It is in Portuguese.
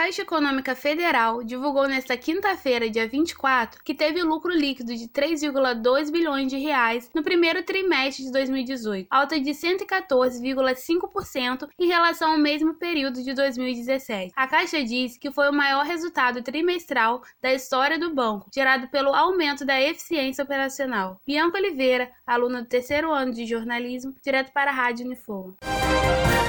Caixa Econômica Federal divulgou nesta quinta-feira, dia 24, que teve lucro líquido de 3,2 bilhões de reais no primeiro trimestre de 2018, alta de 114,5% em relação ao mesmo período de 2017. A Caixa diz que foi o maior resultado trimestral da história do banco, gerado pelo aumento da eficiência operacional. Bianca Oliveira, aluna do terceiro ano de jornalismo, direto para a Rádio Unifor.